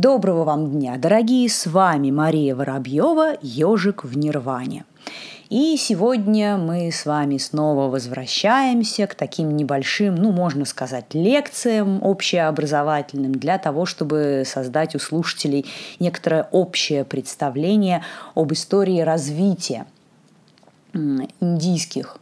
Доброго вам дня, дорогие! С вами Мария Воробьева, ежик в Нирване. И сегодня мы с вами снова возвращаемся к таким небольшим, ну, можно сказать, лекциям общеобразовательным для того, чтобы создать у слушателей некоторое общее представление об истории развития индийских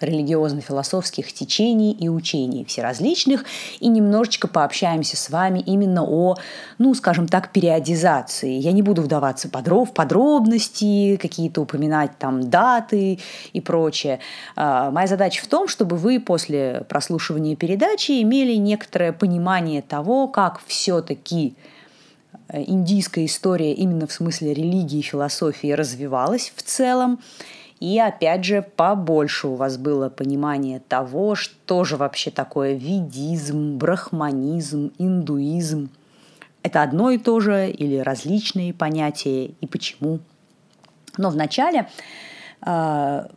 религиозно-философских течений и учений всеразличных, и немножечко пообщаемся с вами именно о, ну, скажем так, периодизации. Я не буду вдаваться в подробности, какие-то упоминать там даты и прочее. А, моя задача в том, чтобы вы после прослушивания передачи имели некоторое понимание того, как все-таки э, индийская история именно в смысле религии и философии развивалась в целом, и опять же, побольше у вас было понимание того, что же вообще такое ведизм, брахманизм, индуизм. Это одно и то же или различные понятия и почему. Но вначале а,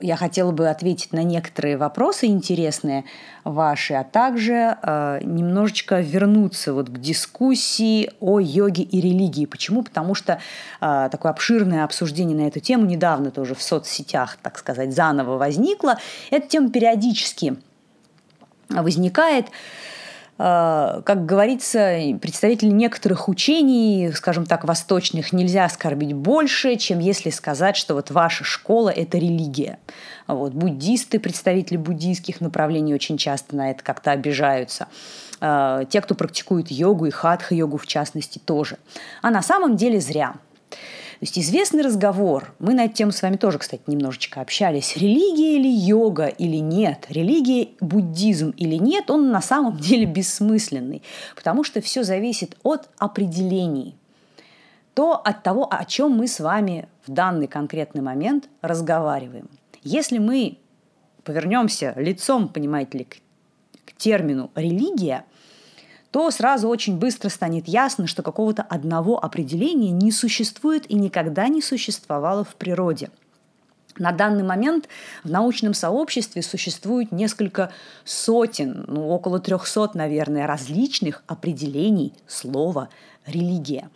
я хотела бы ответить на некоторые вопросы интересные ваши, а также э, немножечко вернуться вот к дискуссии о йоге и религии. Почему? Потому что э, такое обширное обсуждение на эту тему недавно тоже в соцсетях, так сказать, заново возникло. Эта тема периодически возникает. Как говорится, представители некоторых учений, скажем так, восточных, нельзя оскорбить больше, чем если сказать, что вот ваша школа – это религия. Вот. Буддисты, представители буддийских направлений очень часто на это как-то обижаются. Э, те, кто практикует йогу и хатха-йогу в частности, тоже. А на самом деле зря – то есть известный разговор, мы на эту тему с вами тоже, кстати, немножечко общались, религия или йога или нет, религия, буддизм или нет, он на самом деле бессмысленный, потому что все зависит от определений, то от того, о чем мы с вами в данный конкретный момент разговариваем. Если мы повернемся лицом, понимаете ли, к, к термину религия, то сразу очень быстро станет ясно, что какого-то одного определения не существует и никогда не существовало в природе. На данный момент в научном сообществе существует несколько сотен, ну около трехсот, наверное, различных определений слова «религия».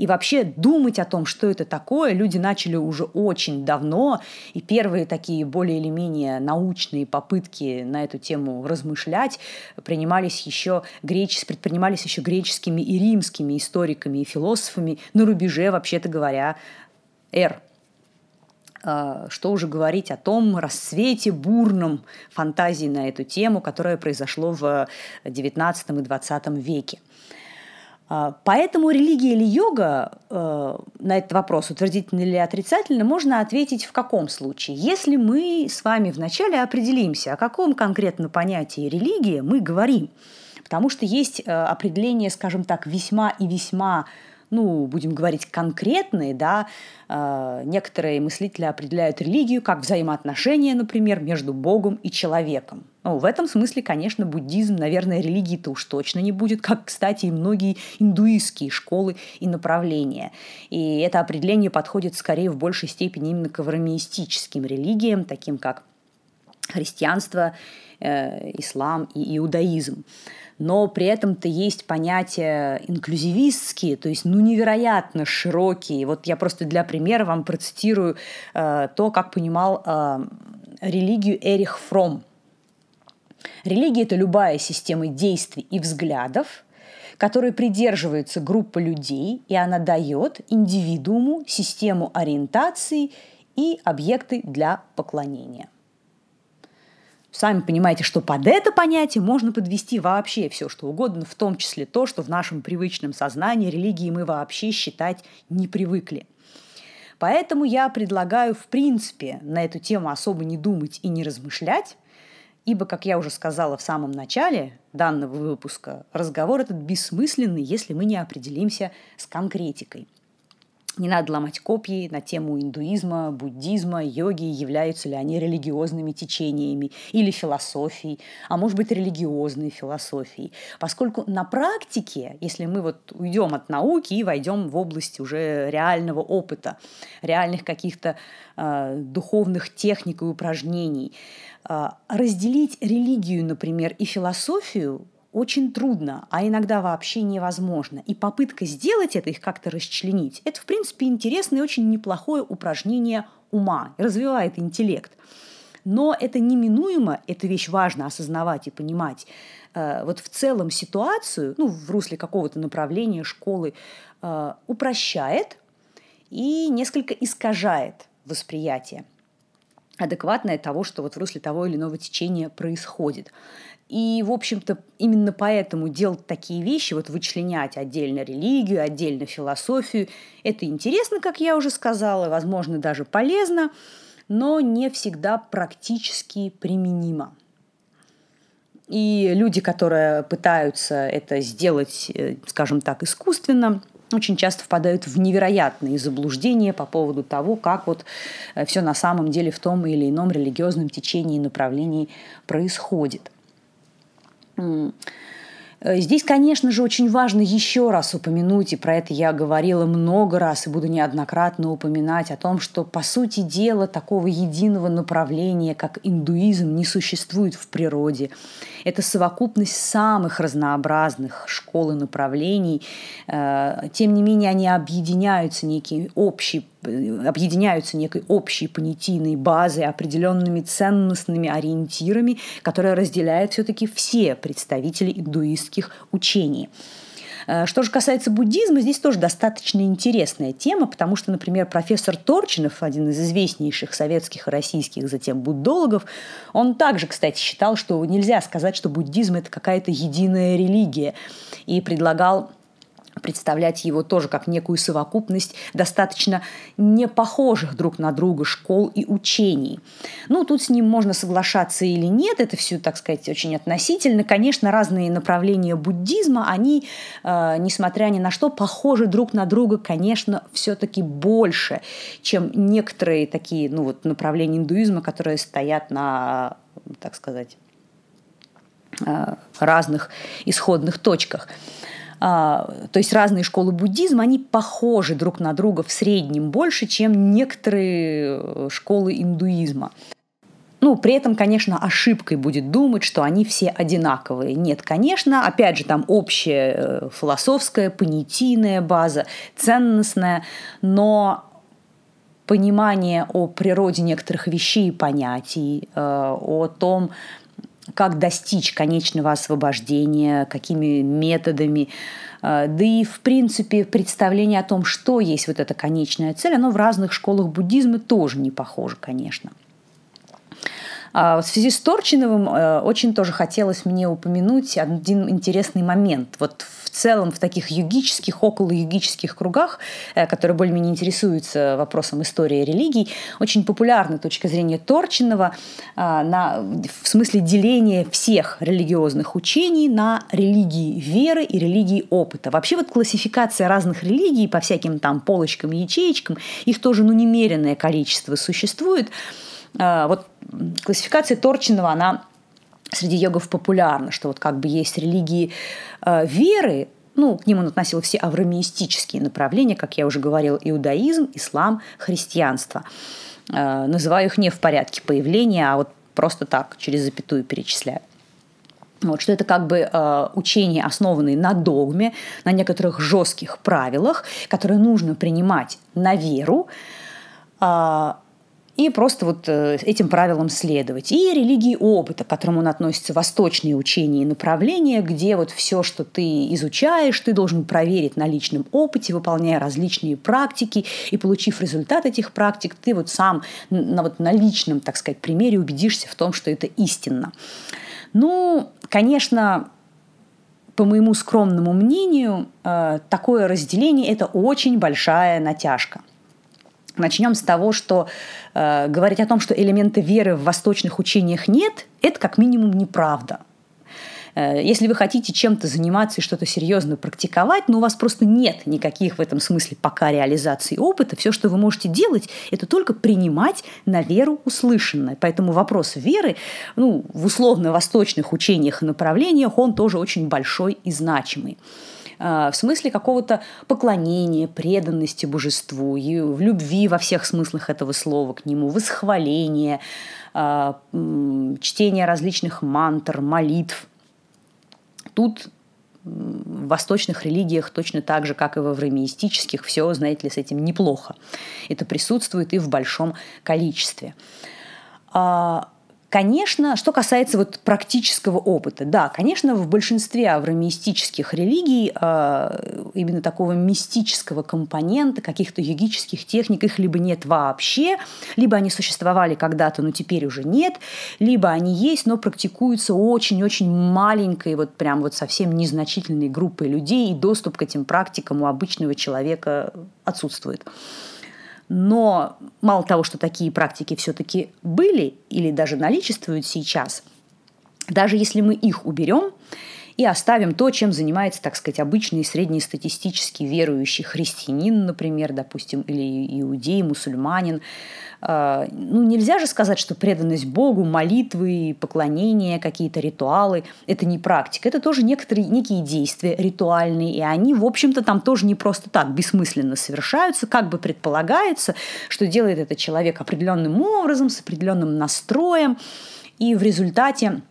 И вообще думать о том, что это такое, люди начали уже очень давно. И первые такие более или менее научные попытки на эту тему размышлять принимались еще греч... предпринимались еще греческими и римскими историками и философами на рубеже, вообще-то говоря, эр а, что уже говорить о том расцвете бурном фантазии на эту тему, которое произошло в XIX и XX веке. А, поэтому религия или йога э, на этот вопрос, утвердительно или отрицательно, можно ответить в каком случае? Если мы с вами вначале определимся, о каком конкретно понятии религии мы говорим. Потому что есть э, определение, скажем так, весьма и весьма ну, будем говорить, конкретные, да, э, некоторые мыслители определяют религию как взаимоотношения, например, между Богом и человеком. Ну, в этом смысле, конечно, буддизм, наверное, религии-то уж точно не будет, как, кстати, и многие индуистские школы и направления. И это определение подходит скорее в большей степени именно к авраамистическим религиям, таким как христианство, э, ислам и иудаизм но при этом-то есть понятия инклюзивистские, то есть ну невероятно широкие. Вот я просто для примера вам процитирую э, то, как понимал э, религию Эрих Фром. Религия – это любая система действий и взглядов, которой придерживается группа людей, и она дает индивидууму систему ориентации и объекты для поклонения – Сами понимаете, что под это понятие можно подвести вообще все, что угодно, в том числе то, что в нашем привычном сознании религии мы вообще считать не привыкли. Поэтому я предлагаю, в принципе, на эту тему особо не думать и не размышлять, ибо, как я уже сказала в самом начале данного выпуска, разговор этот бессмысленный, если мы не определимся с конкретикой – не надо ломать копьи на тему индуизма, буддизма, йоги, являются ли они религиозными течениями или философией, а может быть религиозной философией. Поскольку на практике, если мы вот уйдем от науки и войдем в область уже реального опыта, реальных каких-то э, духовных техник и упражнений, э, разделить религию, например, и философию очень трудно, а иногда вообще невозможно. И попытка сделать это, их как-то расчленить, это, в принципе, интересное и очень неплохое упражнение ума, развивает интеллект. Но это неминуемо, эту вещь важно осознавать и понимать. Э, вот в целом ситуацию, ну, в русле какого-то направления школы, э, упрощает и несколько искажает восприятие адекватное того, что вот в русле того или иного течения происходит. И, в общем-то, именно поэтому делать такие вещи, вот вычленять отдельно религию, отдельно философию, это интересно, как я уже сказала, возможно, даже полезно, но не всегда практически применимо. И люди, которые пытаются это сделать, э, скажем так, искусственно, очень часто впадают в невероятные заблуждения по поводу того, как вот э, все на самом деле в том или ином религиозном течении и направлении происходит. Э, здесь, конечно же, очень важно еще раз упомянуть, и про это я говорила много раз и буду неоднократно упоминать о том, что, по сути дела, такого единого направления, как индуизм, не существует в природе. Это совокупность самых разнообразных школ и направлений. Э, тем не менее, они объединяются некий общий объединяются некой общей понятийной базой, определенными ценностными ориентирами, которые разделяют все-таки все представители индуистских учений. Э, что же касается буддизма, здесь тоже достаточно интересная тема, потому что, например, профессор Торчинов, один из известнейших советских и российских затем буддологов, он также, кстати, считал, что нельзя сказать, что буддизм – это какая-то единая религия, и предлагал представлять его тоже как некую совокупность достаточно не похожих друг на друга школ и учений. Ну, тут с ним можно соглашаться или нет, это все, так сказать, очень относительно. Конечно, разные направления буддизма, они, э, несмотря ни на что, похожи друг на друга, конечно, все-таки больше, чем некоторые такие ну, вот, направления индуизма, которые стоят на, так сказать, э, разных исходных точках. А, то есть разные школы буддизма, они похожи друг на друга в среднем больше, чем некоторые э, школы индуизма. Ну, при этом, конечно, ошибкой будет думать, что они все одинаковые. Нет, конечно, опять же, там общая э, философская, понятийная база, ценностная, но понимание о природе некоторых вещей и понятий, э, о том, как достичь конечного освобождения, какими методами. А, да и, в принципе, представление о том, что есть вот эта конечная цель, оно в разных школах буддизма тоже не похоже, конечно. А в связи с Торчиновым э, очень тоже хотелось мне упомянуть один интересный момент. Вот в целом в таких югических, около югических кругах, э, которые более-менее интересуются вопросом истории религий, очень популярна точка зрения Торчинова а, на, в смысле деления всех религиозных учений на религии веры и религии опыта. Вообще вот классификация разных религий по всяким там полочкам ячеечкам, их тоже ну, немеренное количество существует. А, вот классификация Торчинова, она среди йогов популярна, что вот как бы есть религии э, веры, ну, к ним он относил все авраамистические направления, как я уже говорил, иудаизм, ислам, христианство. Э, называю их не в порядке появления, а вот просто так, через запятую перечисляю. Вот, что это как бы э, учения, основанные на догме, на некоторых жестких правилах, которые нужно принимать на веру, э, и просто вот э, этим правилам следовать. И религии опыта, к которому относится, восточные учения и направления, где вот все, что ты изучаешь, ты должен проверить на личном опыте, выполняя различные практики, и получив результат этих практик, ты вот сам на, вот на личном, так сказать, примере убедишься в том, что это истинно. Ну, конечно, по моему скромному мнению, э, такое разделение – это очень большая натяжка. Начнем с того, что э, говорить о том, что элементы веры в восточных учениях нет, это как минимум неправда. Э, если вы хотите чем-то заниматься и что-то серьезно практиковать, но у вас просто нет никаких в этом смысле пока реализации опыта, все, что вы можете делать, это только принимать на веру услышанное. Поэтому вопрос веры ну, в условно-восточных учениях и направлениях, он тоже очень большой и значимый. А, в смысле какого-то поклонения, преданности божеству, в любви во всех смыслах этого слова к нему, восхваления, а, чтения различных мантр, молитв. тут в восточных религиях точно так же, как и в авраамистических, все, знаете ли, с этим неплохо. Это присутствует и в большом количестве. А, Конечно, что касается вот практического опыта, да, конечно, в большинстве авромистических религий э, именно такого мистического компонента, каких-то йогических техник, их либо нет вообще, либо они существовали когда-то, но теперь уже нет, либо они есть, но практикуются очень-очень маленькой, вот прям вот совсем незначительной группой людей, и доступ к этим практикам у обычного человека отсутствует. Но мало того, что такие практики все-таки были или даже наличествуют сейчас, даже если мы их уберем и оставим то, чем занимается, так сказать, обычный среднестатистический верующий христианин, например, допустим, или иудей, мусульманин, а, ну, нельзя же сказать, что преданность Богу, молитвы, поклонения, какие-то ритуалы – это не практика. Это тоже некоторые, некие действия ритуальные, и они, в общем-то, там тоже не просто так бессмысленно совершаются. Как бы предполагается, что делает этот человек определенным образом, с определенным настроем, и в результате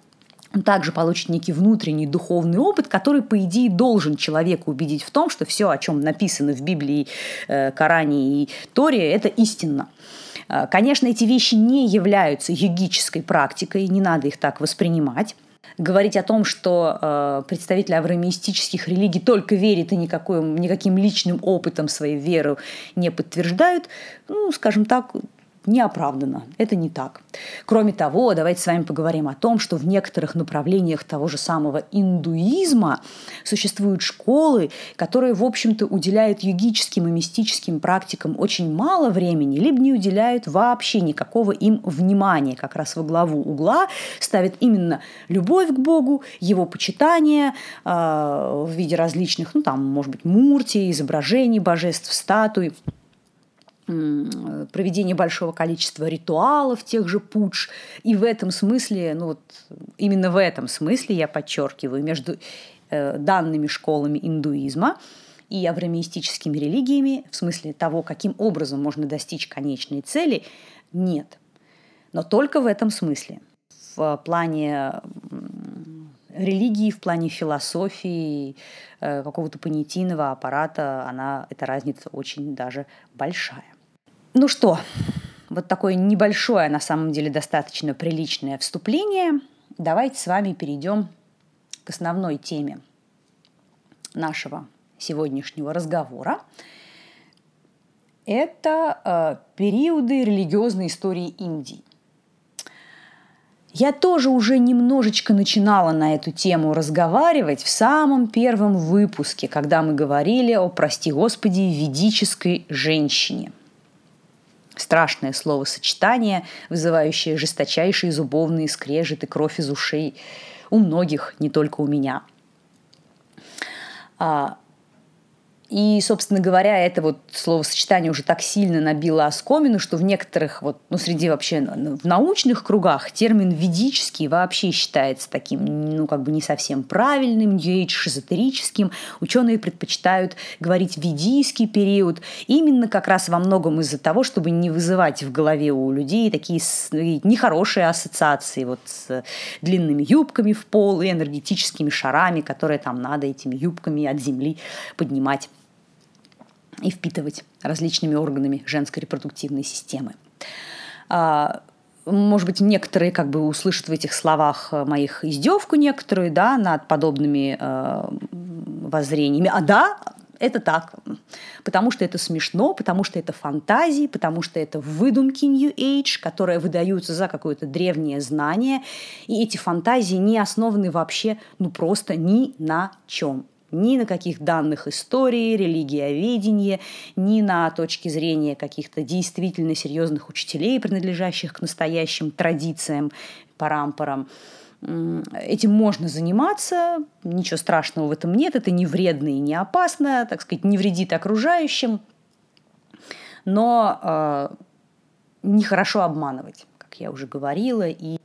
он также получит некий внутренний духовный опыт, который, по идее, должен человека убедить в том, что все, о чем написано в Библии, э, Коране и Торе, это истинно. Э, конечно, эти вещи не являются йогической практикой, не надо их так воспринимать. Говорить о том, что э, представители авраамистических религий только верят и никакой, никаким личным опытом своей веры не подтверждают, ну, скажем так, неоправданно. Это не так. Кроме того, давайте с вами поговорим о том, что в некоторых направлениях того же самого индуизма существуют школы, которые, в общем-то, уделяют йогическим и мистическим практикам очень мало времени, либо не уделяют вообще никакого им внимания. Как раз во главу угла ставят именно любовь к Богу, его почитание э, в виде различных, ну там, может быть, мурти, изображений божеств, статуй проведение большого количества ритуалов, тех же пудж. И в этом смысле, ну вот именно в этом смысле, я подчеркиваю, между э, данными школами индуизма и авраамистическими религиями, в смысле того, каким образом можно достичь конечной цели, нет. Но только в этом смысле. В плане религии, в плане философии, э, какого-то понятийного аппарата, она, эта разница очень даже большая. Ну что, вот такое небольшое, на самом деле достаточно приличное вступление. Давайте с вами перейдем к основной теме нашего сегодняшнего разговора. Это э, периоды религиозной истории Индии. Я тоже уже немножечко начинала на эту тему разговаривать в самом первом выпуске, когда мы говорили о, прости господи, ведической женщине – Страшное словосочетание, вызывающее жесточайшие зубовные скрежет и кровь из ушей. У многих, не только у меня. А, и, собственно говоря, это вот словосочетание уже так сильно набило оскомину, что в некоторых, вот, ну, среди вообще в научных кругах термин «ведический» вообще считается таким, ну, как бы не совсем правильным, New Age, эзотерическим. Ученые предпочитают говорить «ведийский период» именно как раз во многом из-за того, чтобы не вызывать в голове у людей такие нехорошие ассоциации вот с длинными юбками в пол и энергетическими шарами, которые там надо этими юбками от земли поднимать и впитывать различными органами женской репродуктивной системы. А, может быть, некоторые как бы услышат в этих словах э, моих издевку некоторую, да, над подобными э, воззрениями. А да, это так, потому что это смешно, потому что это фантазии, потому что это выдумки New Age, которые выдаются за какое-то древнее знание, и эти фантазии не основаны вообще, ну просто ни на чем ни на каких данных истории, религиоведения, ни на точке зрения каких-то действительно серьезных учителей, принадлежащих к настоящим традициям, парампорам. Этим можно заниматься, ничего страшного в этом нет, это не вредно и не опасно, так сказать, не вредит окружающим, но э, нехорошо обманывать, как я уже говорила, и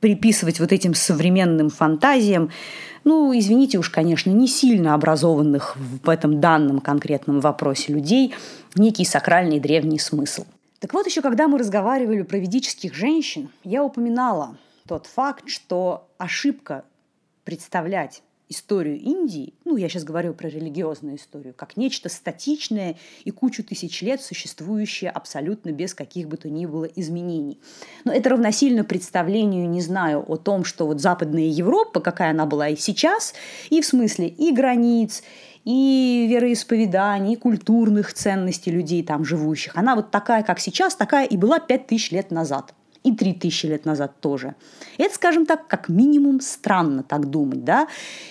приписывать вот этим современным фантазиям, ну, извините уж, конечно, не сильно образованных в этом данном конкретном вопросе людей, некий сакральный древний смысл. Так вот, еще когда мы разговаривали про ведических женщин, я упоминала тот факт, что ошибка представлять историю Индии, ну, я сейчас говорю про религиозную историю, как нечто статичное и кучу тысяч лет существующее абсолютно без каких бы то ни было изменений. Но это равносильно представлению, не знаю, о том, что вот Западная Европа, какая она была и сейчас, и в смысле и границ, и вероисповеданий, и культурных ценностей людей там живущих. Она вот такая, как сейчас, такая и была пять тысяч лет назад и 3000 лет назад тоже. Это, скажем так, как минимум странно так думать, да,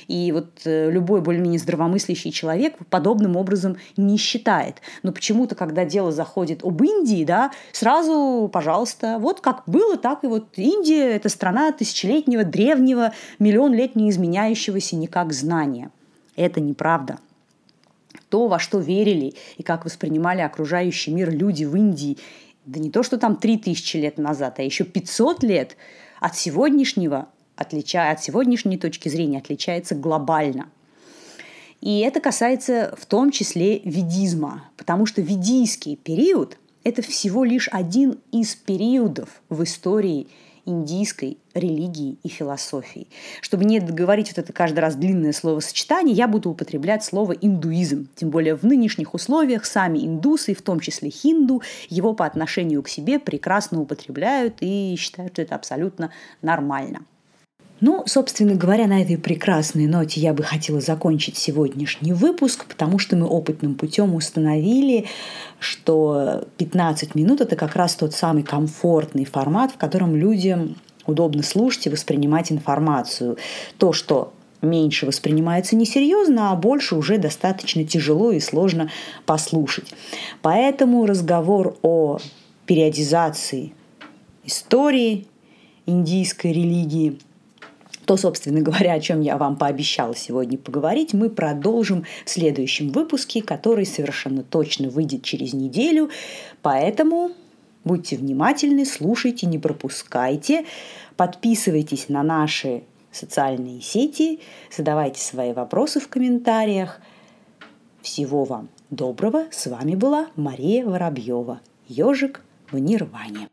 и вот э, любой более-менее здравомыслящий человек подобным образом не считает. Но почему-то, когда дело заходит об Индии, да, сразу, пожалуйста, вот как было, так и вот Индия – это страна тысячелетнего, древнего, миллион лет не изменяющегося никак знания. Это неправда то, во что верили и как воспринимали окружающий мир люди в Индии да не то, что там 3000 лет назад, а еще 500 лет от сегодняшнего, отличая, от сегодняшней точки зрения отличается глобально. И это касается в том числе ведизма, потому что ведийский период – это всего лишь один из периодов в истории индийской религии и философии. Чтобы не говорить вот это каждый раз длинное словосочетание, я буду употреблять слово индуизм. Тем более в нынешних условиях сами индусы, в том числе хинду, его по отношению к себе прекрасно употребляют и считают, что это абсолютно нормально. Ну, собственно говоря, на этой прекрасной ноте я бы хотела закончить сегодняшний выпуск, потому что мы опытным путем установили, что 15 минут – это как раз тот самый комфортный формат, в котором людям удобно слушать и воспринимать информацию. То, что меньше воспринимается несерьезно, а больше уже достаточно тяжело и сложно послушать. Поэтому разговор о периодизации истории индийской религии – то, собственно говоря, о чем я вам пообещала сегодня поговорить, мы продолжим в следующем выпуске, который совершенно точно выйдет через неделю. Поэтому будьте внимательны, слушайте, не пропускайте, подписывайтесь на наши социальные сети, задавайте свои вопросы в комментариях. Всего вам доброго. С вами была Мария Воробьева. Ежик в Нирване.